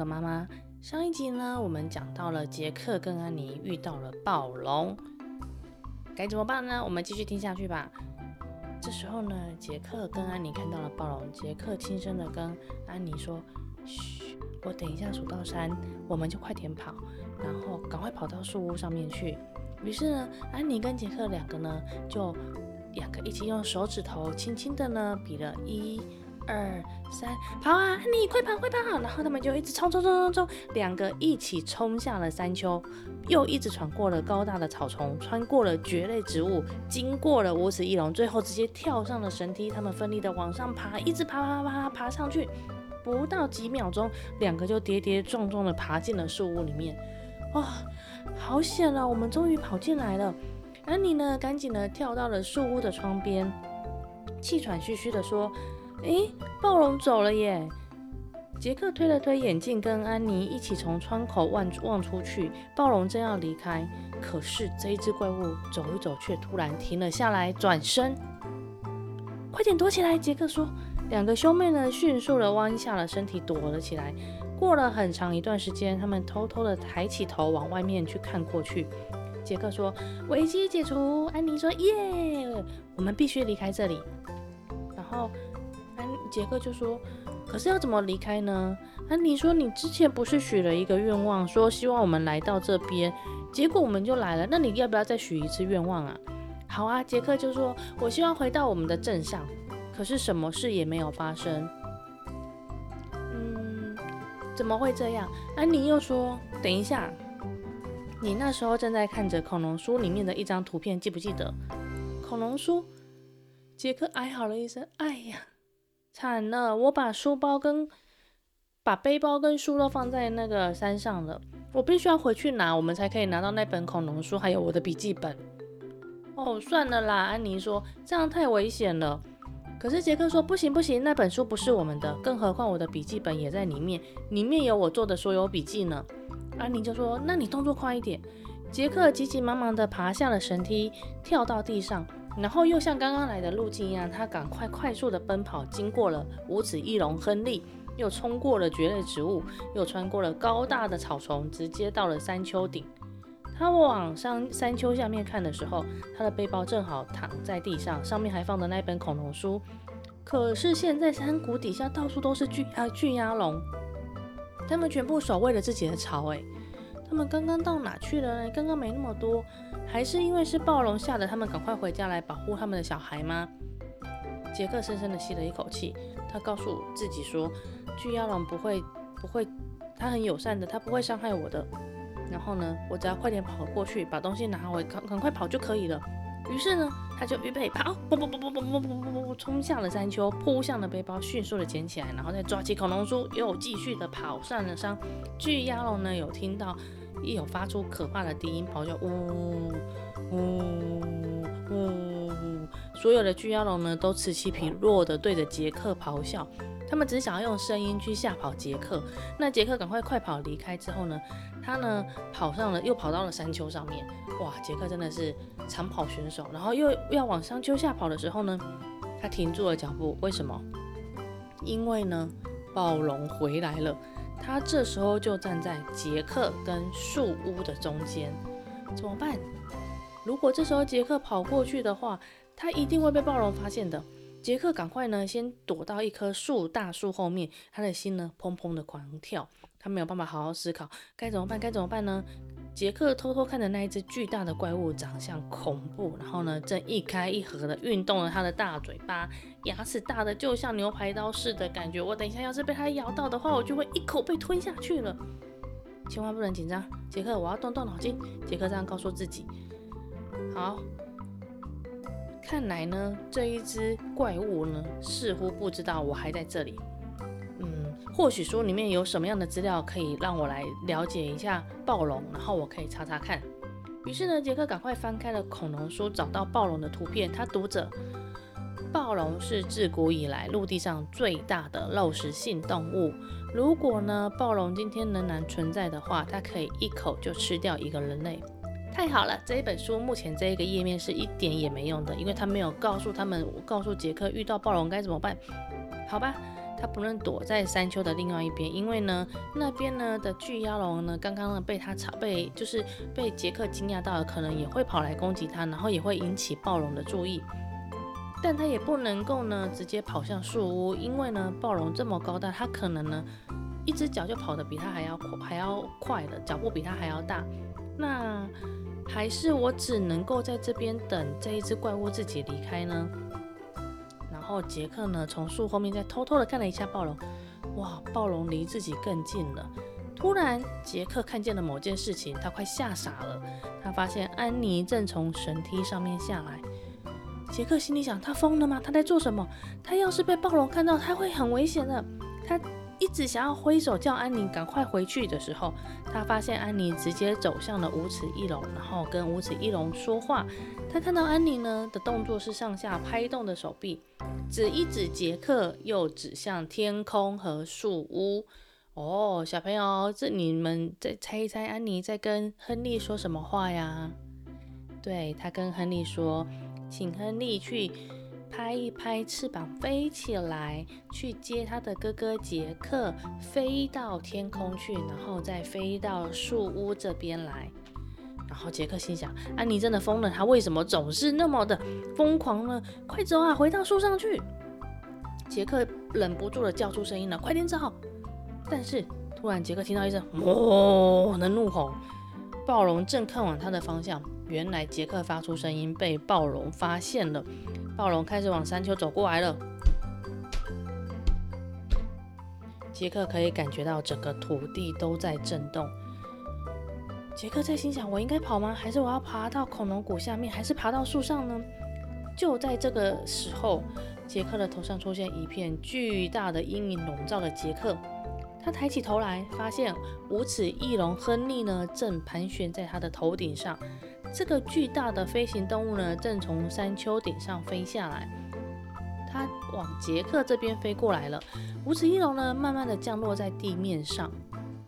克妈妈。上一集呢，我们讲到了杰克跟安妮遇到了暴龙，该怎么办呢？我们继续听下去吧。这时候呢，杰克跟安妮看到了暴龙，杰克轻声的跟安妮说：“嘘，我等一下数到三，我们就快点跑，然后赶快跑到树屋上面去。”于是呢，安妮跟杰克两个呢，就两个一起用手指头轻轻的呢比了一。二三，跑啊！安妮，快跑快跑！然后他们就一直冲冲冲冲冲，两个一起冲下了山丘，又一直闯过了高大的草丛，穿过了蕨类植物，经过了无齿翼龙，最后直接跳上了绳梯。他们奋力的往上爬，一直爬爬爬爬爬上去，不到几秒钟，两个就跌跌撞撞的爬进了树屋里面。哇，好险啊！我们终于跑进来了。安妮呢，赶紧的跳到了树屋的窗边，气喘吁吁的说。诶，暴龙走了耶！杰克推了推眼镜，跟安妮一起从窗口望望出去。暴龙正要离开，可是这一只怪物走一走，却突然停了下来，转身。快点躲起来！杰克说。两个兄妹呢，迅速的弯下了身体，躲了起来。过了很长一段时间，他们偷偷的抬起头往外面去看过去。杰克说：“危机解除。”安妮说：“耶，我们必须离开这里。”然后。杰克就说：“可是要怎么离开呢？”安妮说：“你之前不是许了一个愿望，说希望我们来到这边，结果我们就来了。那你要不要再许一次愿望啊？”“好啊。”杰克就说：“我希望回到我们的镇上。”可是什么事也没有发生。嗯，怎么会这样？安妮又说：“等一下，你那时候正在看着恐龙书里面的一张图片，记不记得？”恐龙书。杰克哀嚎了一声：“哎呀！”惨了，我把书包跟把背包跟书都放在那个山上了，我必须要回去拿，我们才可以拿到那本恐龙书，还有我的笔记本。哦，算了啦，安妮说，这样太危险了。可是杰克说，不行不行，那本书不是我们的，更何况我的笔记本也在里面，里面有我做的所有笔记呢。安妮就说，那你动作快一点。杰克急急忙忙地爬下了绳梯，跳到地上。然后又像刚刚来的路径一样，他赶快快速的奔跑，经过了五指翼龙亨利，又冲过了蕨类植物，又穿过了高大的草丛，直接到了山丘顶。他往上山丘下面看的时候，他的背包正好躺在地上，上面还放着那本恐龙书。可是现在山谷底下到处都是巨啊巨鸭龙，他们全部守卫了自己的巢，哎。他们刚刚到哪去了呢？刚刚没那么多，还是因为是暴龙吓得他们赶快回家来保护他们的小孩吗？杰克深深的吸了一口气，他告诉自己说：“巨鸭龙不会，不会，他很友善的，他不会伤害我的。然后呢，我只要快点跑过去，把东西拿回，赶赶快跑就可以了。”于是呢，他就预备跑，冲向了山丘，扑向了背包，迅速的捡起来，然后再抓起恐龙书，又继续的跑上了山。巨鸭龙呢，有听到一有发出可怕的低音咆哮，呜呜呜呜，所有的巨妖龙呢，都此起彼落的对着杰克咆哮。他们只想要用声音去吓跑杰克。那杰克赶快快跑离开之后呢，他呢跑上了，又跑到了山丘上面。哇，杰克真的是长跑选手。然后又要往山丘下跑的时候呢，他停住了脚步。为什么？因为呢，暴龙回来了。他这时候就站在杰克跟树屋的中间。怎么办？如果这时候杰克跑过去的话，他一定会被暴龙发现的。杰克赶快呢，先躲到一棵树大树后面，他的心呢砰砰的狂跳，他没有办法好好思考该怎么办，该怎么办呢？杰克偷偷看着那一只巨大的怪物，长相恐怖，然后呢正一开一合的运动了他的大嘴巴，牙齿大的就像牛排刀似的，感觉我等一下要是被他咬到的话，我就会一口被吞下去了。千万不能紧张，杰克，我要动动脑筋。杰克这样告诉自己。好。看来呢，这一只怪物呢，似乎不知道我还在这里。或许书里面有什么样的资料可以让我来了解一下暴龙，然后我可以查查看。于是呢，杰克赶快翻开了恐龙书，找到暴龙的图片。他读着：暴龙是自古以来陆地上最大的肉食性动物。如果呢，暴龙今天仍然存在的话，它可以一口就吃掉一个人类。太好了，这一本书目前这一个页面是一点也没用的，因为他没有告诉他们，告诉杰克遇到暴龙该怎么办。好吧，他不能躲在山丘的另外一边，因为呢，那边呢的巨妖龙呢，刚刚呢被他吵，被就是被杰克惊讶到了，可能也会跑来攻击他，然后也会引起暴龙的注意。但他也不能够呢直接跑向树屋，因为呢暴龙这么高大，他可能呢一只脚就跑得比他还要快还要快的，脚步比他还要大。那还是我只能够在这边等这一只怪物自己离开呢？然后杰克呢从树后面再偷偷的看了一下暴龙，哇，暴龙离自己更近了。突然杰克看见了某件事情，他快吓傻了。他发现安妮正从绳梯上面下来。杰克心里想：他疯了吗？他在做什么？他要是被暴龙看到，他会很危险的。他一直想要挥手叫安妮赶快回去的时候，他发现安妮直接走向了无齿翼龙，然后跟无齿翼龙说话。他看到安妮呢的动作是上下拍动的手臂，指一指杰克，又指向天空和树屋。哦，小朋友，这你们再猜一猜，安妮在跟亨利说什么话呀？对，他跟亨利说。请亨利去拍一拍翅膀飞起来，去接他的哥哥杰克，飞到天空去，然后再飞到树屋这边来。然后杰克心想：安妮真的疯了，他为什么总是那么的疯狂呢？快走啊，回到树上去！杰克忍不住的叫出声音了：快点走！但是突然杰克听到一声“哦”的怒吼，暴龙正看往他的方向。原来杰克发出声音被暴龙发现了，暴龙开始往山丘走过来了。杰克可以感觉到整个土地都在震动。杰克在心想：我应该跑吗？还是我要爬到恐龙谷下面？还是爬到树上呢？就在这个时候，杰克的头上出现一片巨大的阴影，笼罩了杰克。他抬起头来，发现无齿翼龙亨利呢，正盘旋在他的头顶上。这个巨大的飞行动物呢，正从山丘顶上飞下来，它往杰克这边飞过来了。无齿翼龙呢，慢慢的降落在地面上，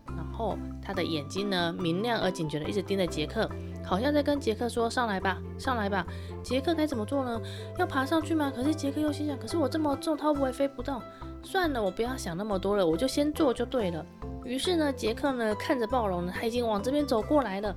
然后它的眼睛呢，明亮而警觉的一直盯着杰克，好像在跟杰克说：“上来吧，上来吧。”杰克该怎么做呢？要爬上去吗？可是杰克又心想：“可是我这么重，它会不会飞不动？算了，我不要想那么多了，我就先做就对了。”于是呢，杰克呢，看着暴龙呢，他已经往这边走过来了，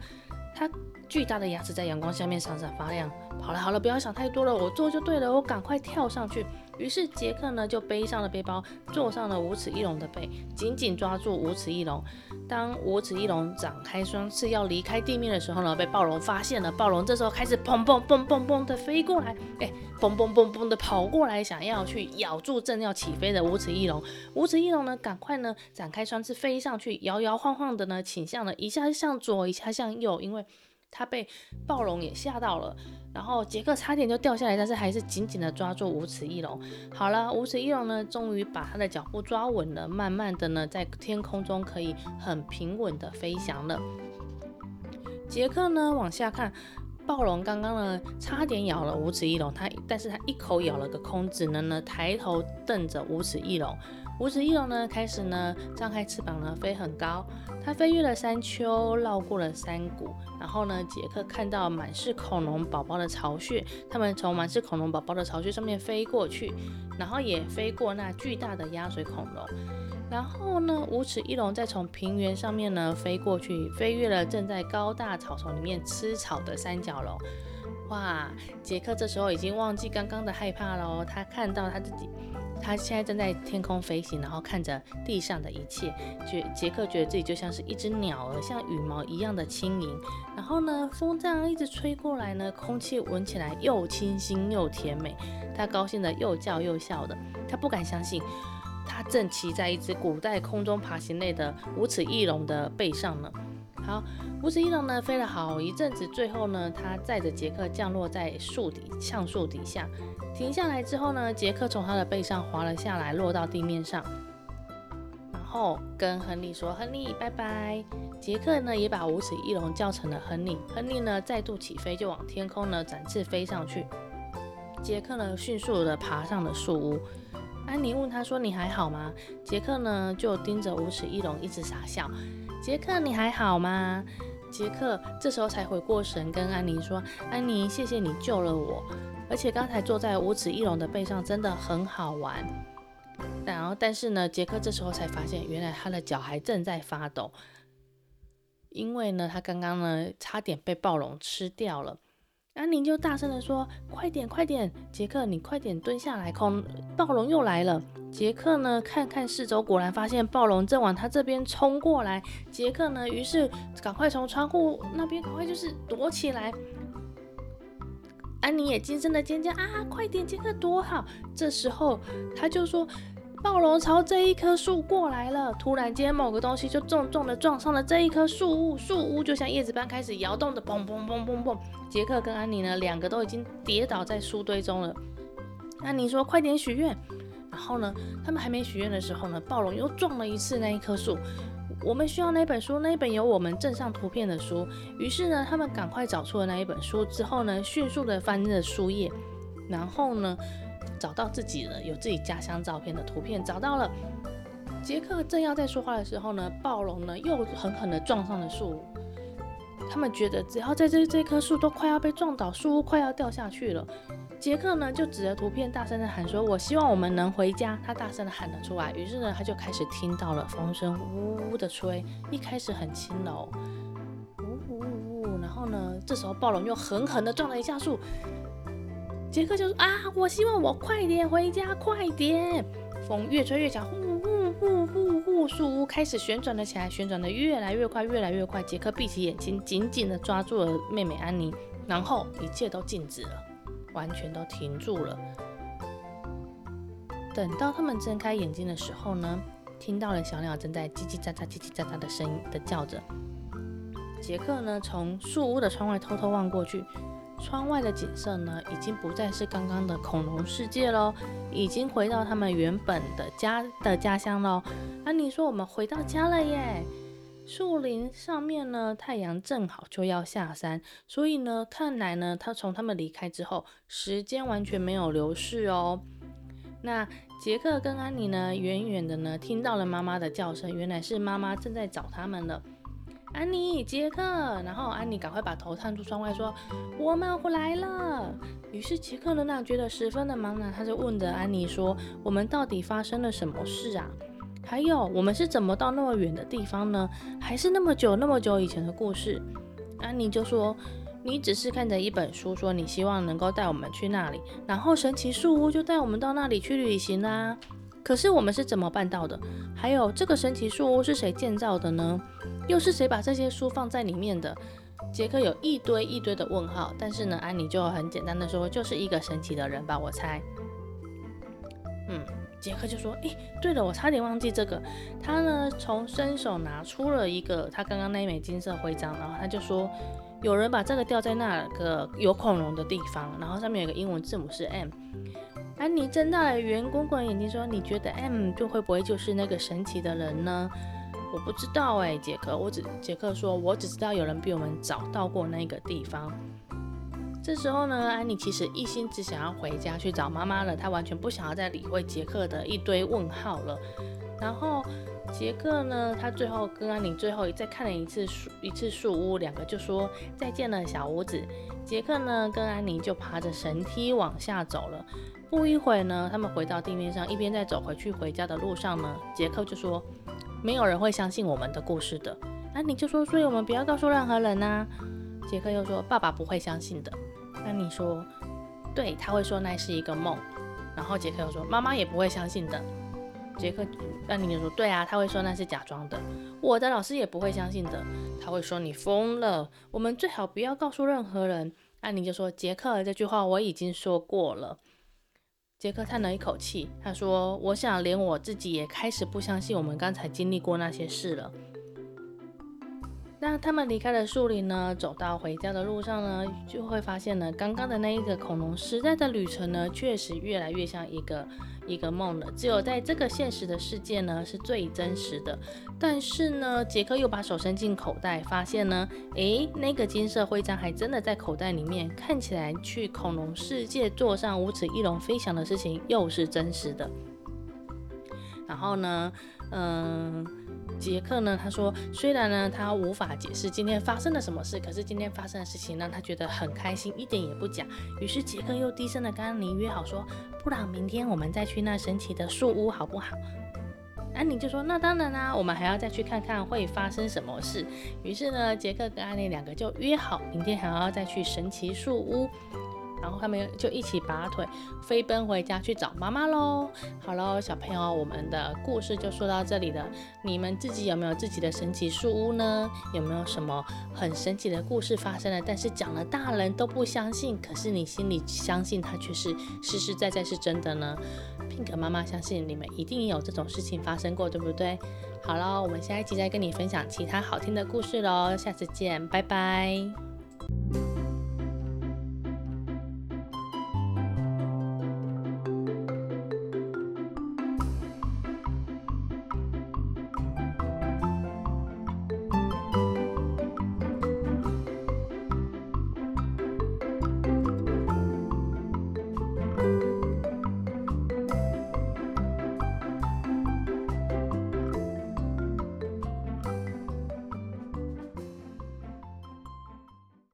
他。巨大的牙齿在阳光下面闪闪发亮。好了好了，不要想太多了，我做就对了，我赶快跳上去。于是杰克呢就背上了背包，坐上了无齿翼龙的背，紧紧抓住无齿翼龙。当无齿翼龙展开双翅要离开地面的时候呢，被暴龙发现了。暴龙这时候开始砰砰砰砰砰的飞过来，哎，砰砰砰砰的跑过来，想要去咬住正要起飞的无齿翼龙。无齿翼龙呢，赶快呢展开双翅飞上去，摇摇晃晃的呢倾向了一下向左，一下向右，因为。他被暴龙也吓到了，然后杰克差点就掉下来，但是还是紧紧的抓住无齿翼龙。好了，无齿翼龙呢，终于把他的脚步抓稳了，慢慢的呢，在天空中可以很平稳的飞翔了。杰克呢，往下看，暴龙刚刚呢，差点咬了无齿翼龙，它但是它一口咬了个空，只能呢抬头瞪着无齿翼龙。无齿翼龙呢，开始呢张开翅膀呢飞很高，它飞越了山丘，绕过了山谷，然后呢，杰克看到满是恐龙宝宝的巢穴，他们从满是恐龙宝宝的巢穴上面飞过去，然后也飞过那巨大的鸭嘴恐龙，然后呢，无齿翼龙再从平原上面呢飞过去，飞越了正在高大草丛里面吃草的三角龙。哇，杰克这时候已经忘记刚刚的害怕了哦，他看到他自己。他现在正在天空飞行，然后看着地上的一切，觉杰克觉得自己就像是一只鸟儿，像羽毛一样的轻盈。然后呢，风这样一直吹过来呢，空气闻起来又清新又甜美。他高兴的又叫又笑的，他不敢相信，他正骑在一只古代空中爬行类的无齿翼龙的背上呢。好，无齿翼龙呢飞了好一阵子，最后呢，他载着杰克降落在树底橡树底下。停下来之后呢，杰克从他的背上滑了下来，落到地面上，然后跟亨利说：“亨利，拜拜。”杰克呢也把无齿翼龙叫成了亨利。亨利呢再度起飞，就往天空呢展翅飞上去。杰克呢迅速的爬上了树屋。安妮问他说：“你还好吗？”杰克呢就盯着无齿翼龙一直傻笑。杰克，你还好吗？杰克这时候才回过神，跟安妮说：“安妮，谢谢你救了我。”而且刚才坐在无齿翼龙的背上真的很好玩。然后，但是呢，杰克这时候才发现，原来他的脚还正在发抖，因为呢，他刚刚呢差点被暴龙吃掉了。安妮就大声地说：“快点，快点，杰克，你快点蹲下来，恐暴龙又来了。”杰克呢，看看四周，果然发现暴龙正往他这边冲过来。杰克呢，于是赶快从窗户那边赶快就是躲起来。安妮也惊声的尖叫：“啊，快点，杰克躲好！”这时候他就说。暴龙朝这一棵树过来了，突然间某个东西就重重的撞上了这一棵树屋，树屋就像叶子般开始摇动的，砰砰砰砰砰。杰克跟安妮呢，两个都已经跌倒在树堆中了。安妮说：“快点许愿。”然后呢，他们还没许愿的时候呢，暴龙又撞了一次那一棵树。我们需要那本书，那一本有我们镇上图片的书。于是呢，他们赶快找出了那一本书，之后呢，迅速的翻着书页，然后呢。找到自己了，有自己家乡照片的图片找到了。杰克正要在说话的时候呢，暴龙呢又狠狠地撞上了树。他们觉得只要在这这棵树都快要被撞倒，树屋快要掉下去了。杰克呢就指着图片大声地喊说：“我希望我们能回家。”他大声地喊了出来。于是呢，他就开始听到了风声呜呜的吹，一开始很轻柔，呜呜呜呜。然后呢，这时候暴龙又狠狠地撞了一下树。杰克就说：“啊，我希望我快点回家，快点！”风越吹越强，呼呼呼呼呼，树屋开始旋转了起来，旋转的越来越快，越来越快。杰克闭起眼睛，紧紧的抓住了妹妹安妮，然后一切都静止了，完全都停住了。等到他们睁开眼睛的时候呢，听到了小鸟正在叽叽喳喳、叽叽喳喳的声音的叫着。杰克呢，从树屋的窗外偷偷望过去。窗外的景色呢，已经不再是刚刚的恐龙世界喽，已经回到他们原本的家的家乡喽。安妮说：“我们回到家了耶！”树林上面呢，太阳正好就要下山，所以呢，看来呢，他从他们离开之后，时间完全没有流逝哦。那杰克跟安妮呢，远远的呢，听到了妈妈的叫声，原来是妈妈正在找他们了。安妮、杰克，然后安妮赶快把头探出窗外说：“我们回来了。”于是杰克仍然觉得十分的茫然，他就问着安妮说：“我们到底发生了什么事啊？还有，我们是怎么到那么远的地方呢？还是那么久那么久以前的故事？”安妮就说：“你只是看着一本书，说你希望能够带我们去那里，然后神奇树屋就带我们到那里去旅行啦。可是我们是怎么办到的？还有，这个神奇树屋是谁建造的呢？”又是谁把这些书放在里面的？杰克有一堆一堆的问号，但是呢，安妮就很简单的说，就是一个神奇的人吧，我猜。嗯，杰克就说，诶，对了，我差点忘记这个。他呢，从伸手拿出了一个他刚刚那一枚金色徽章，然后他就说，有人把这个掉在那个有恐龙的地方，然后上面有个英文字母是 M。安妮睁大了圆滚滚眼睛说，你觉得 M 就会不会就是那个神奇的人呢？我不知道哎，杰克，我只杰克说，我只知道有人比我们找到过那个地方。这时候呢，安妮其实一心只想要回家去找妈妈了，她完全不想要再理会杰克的一堆问号了。然后杰克呢，他最后跟安妮最后再看了一次树一次树屋，两个就说再见了，小屋子。杰克呢，跟安妮就爬着绳梯往下走了。不一会呢，他们回到地面上，一边在走回去回家的路上呢，杰克就说。没有人会相信我们的故事的。安妮就说，所以我们不要告诉任何人呐。杰克又说，爸爸不会相信的。安妮说，对，他会说那是一个梦。然后杰克又说，妈妈也不会相信的。杰克，安妮就说，对啊，他会说那是假装的。我的老师也不会相信的，他会说你疯了。我们最好不要告诉任何人。安妮就说，杰克，这句话我已经说过了。杰克叹了一口气，他说：“我想连我自己也开始不相信我们刚才经历过那些事了。”那他们离开了树林呢，走到回家的路上呢，就会发现呢，刚刚的那一个恐龙时代的旅程呢，确实越来越像一个。一个梦了，只有在这个现实的世界呢，是最真实的。但是呢，杰克又把手伸进口袋，发现呢，诶，那个金色徽章还真的在口袋里面，看起来去恐龙世界坐上无齿翼龙飞翔的事情又是真实的。然后呢，嗯，杰克呢，他说虽然呢他无法解释今天发生了什么事，可是今天发生的事情让他觉得很开心，一点也不假。于是杰克又低声的跟安妮约好说，不然明天我们再去那神奇的树屋好不好？安妮就说那当然啦，我们还要再去看看会发生什么事。于是呢，杰克跟安妮两个就约好明天还要再去神奇树屋。然后他们就一起拔腿飞奔回家去找妈妈喽。好喽，小朋友，我们的故事就说到这里了。你们自己有没有自己的神奇树屋呢？有没有什么很神奇的故事发生了？但是讲了大人都不相信，可是你心里相信它却是实实在在是真的呢？Pink 妈妈相信你们一定有这种事情发生过，对不对？好了，我们下一集再跟你分享其他好听的故事喽。下次见，拜拜。